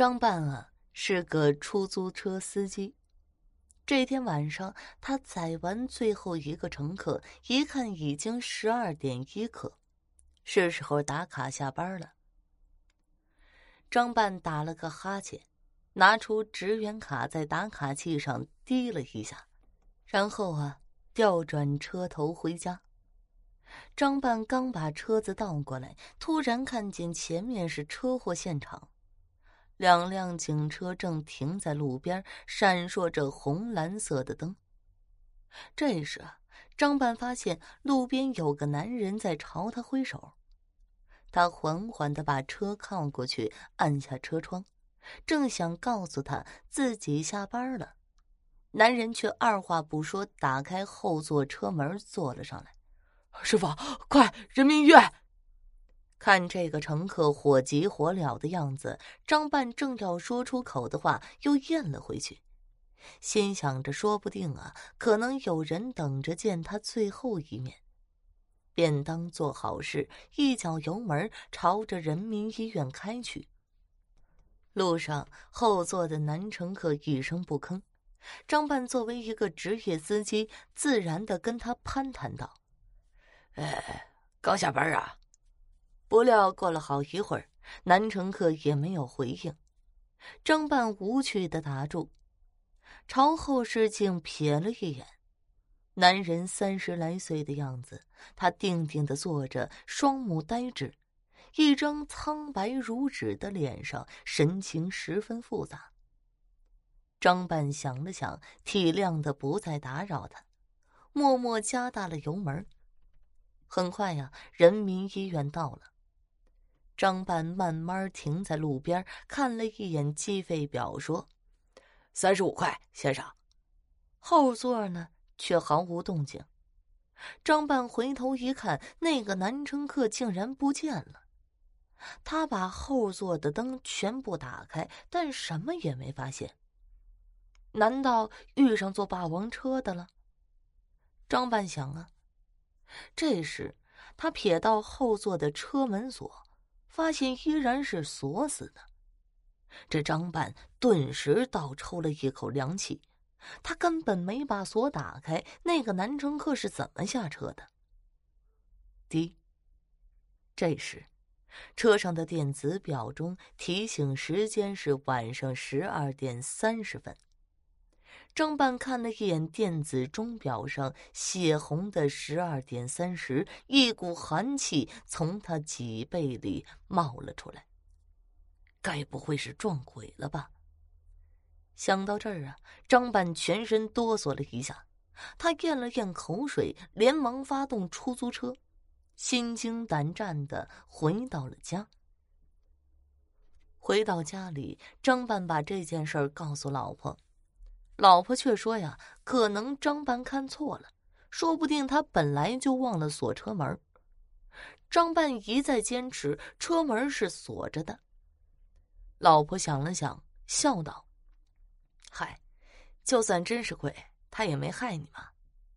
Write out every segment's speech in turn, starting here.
张半啊是个出租车司机。这天晚上，他载完最后一个乘客，一看已经十二点一刻，是时候打卡下班了。张半打了个哈欠，拿出职员卡在打卡器上滴了一下，然后啊调转车头回家。张半刚把车子倒过来，突然看见前面是车祸现场。两辆警车正停在路边，闪烁着红蓝色的灯。这时，张半发现路边有个男人在朝他挥手。他缓缓的把车靠过去，按下车窗，正想告诉他自己下班了，男人却二话不说，打开后座车门坐了上来。师傅，快，人民医院！看这个乘客火急火燎的样子，张半正要说出口的话，又咽了回去，心想着说不定啊，可能有人等着见他最后一面，便当做好事，一脚油门朝着人民医院开去。路上，后座的男乘客一声不吭，张半作为一个职业司机，自然的跟他攀谈道：“哎，刚下班啊？”不料过了好一会儿，男乘客也没有回应。张半无趣的打住，朝后视镜瞥了一眼，男人三十来岁的样子，他定定的坐着，双目呆滞，一张苍白如纸的脸上，神情十分复杂。张半想了想，体谅的不再打扰他，默默加大了油门。很快呀，人民医院到了。张半慢慢停在路边，看了一眼计费表，说：“三十五块，先生。”后座呢，却毫无动静。张半回头一看，那个男乘客竟然不见了。他把后座的灯全部打开，但什么也没发现。难道遇上坐霸王车的了？张半想啊。这时，他瞥到后座的车门锁。发现依然是锁死的，这张半顿时倒抽了一口凉气。他根本没把锁打开，那个男乘客是怎么下车的？滴。这时，车上的电子表中提醒时间是晚上十二点三十分。张半看了一眼电子钟表上血红的十二点三十，一股寒气从他脊背里冒了出来。该不会是撞鬼了吧？想到这儿啊，张半全身哆嗦了一下，他咽了咽口水，连忙发动出租车，心惊胆战的回到了家。回到家里，张半把这件事告诉老婆。老婆却说：“呀，可能张半看错了，说不定他本来就忘了锁车门。”张半一再坚持车门是锁着的。老婆想了想，笑道：“嗨，就算真是鬼，他也没害你嘛，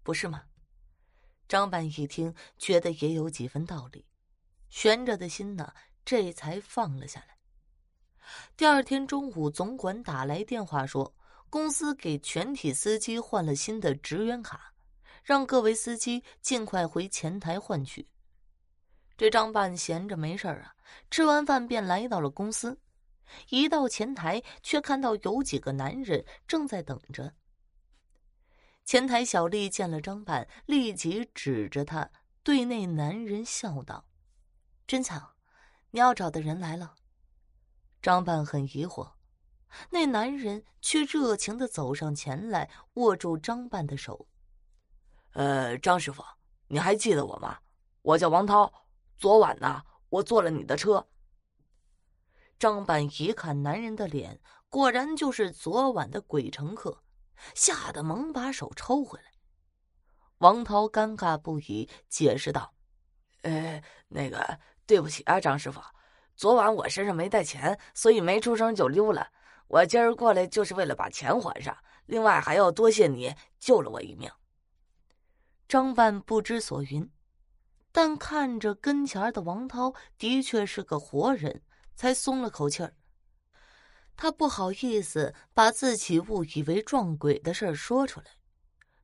不是吗？”张半一听，觉得也有几分道理，悬着的心呢，这才放了下来。第二天中午，总管打来电话说。公司给全体司机换了新的职员卡，让各位司机尽快回前台换取。这张半闲着没事啊，吃完饭便来到了公司。一到前台，却看到有几个男人正在等着。前台小丽见了张半，立即指着他对那男人笑道：“真巧，你要找的人来了。”张半很疑惑。那男人却热情的走上前来，握住张半的手。呃，张师傅，你还记得我吗？我叫王涛。昨晚呢，我坐了你的车。张半一看男人的脸，果然就是昨晚的鬼乘客，吓得忙把手抽回来。王涛尴尬不已，解释道：“呃，那个，对不起啊，张师傅，昨晚我身上没带钱，所以没出声就溜了。”我今儿过来就是为了把钱还上，另外还要多谢你救了我一命。张半不知所云，但看着跟前的王涛的确是个活人，才松了口气儿。他不好意思把自己误以为撞鬼的事儿说出来，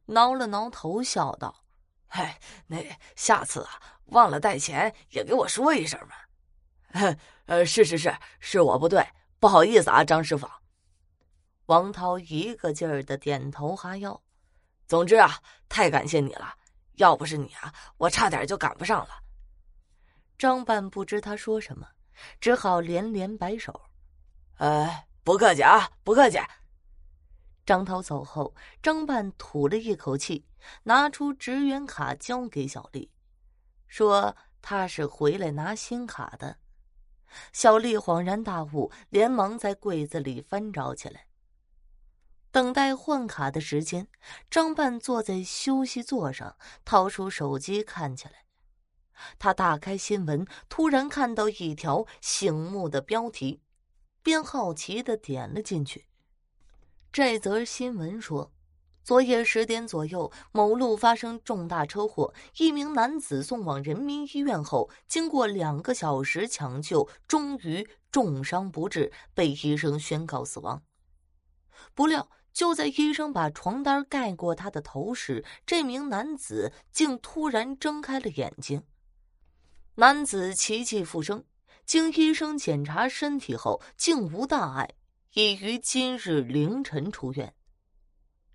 挠了挠头，笑道：“哎，那下次啊，忘了带钱也给我说一声嘛。呃，是是是，是我不对，不好意思啊，张师傅。”王涛一个劲儿的点头哈腰。总之啊，太感谢你了，要不是你啊，我差点就赶不上了。张半不知他说什么，只好连连摆手。呃，不客气啊，不客气。张涛走后，张半吐了一口气，拿出职员卡交给小丽，说他是回来拿新卡的。小丽恍然大悟，连忙在柜子里翻找起来。等待换卡的时间，张半坐在休息座上，掏出手机看起来。他打开新闻，突然看到一条醒目的标题。便好奇的点了进去。这则新闻说，昨夜十点左右，某路发生重大车祸，一名男子送往人民医院后，经过两个小时抢救，终于重伤不治，被医生宣告死亡。不料，就在医生把床单盖过他的头时，这名男子竟突然睁开了眼睛。男子奇迹复生。经医生检查身体后，竟无大碍，已于今日凌晨出院。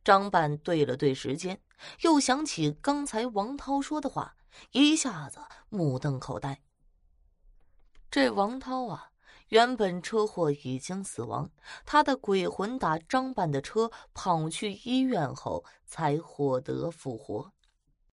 张半对了对时间，又想起刚才王涛说的话，一下子目瞪口呆。这王涛啊，原本车祸已经死亡，他的鬼魂打张半的车跑去医院后，才获得复活。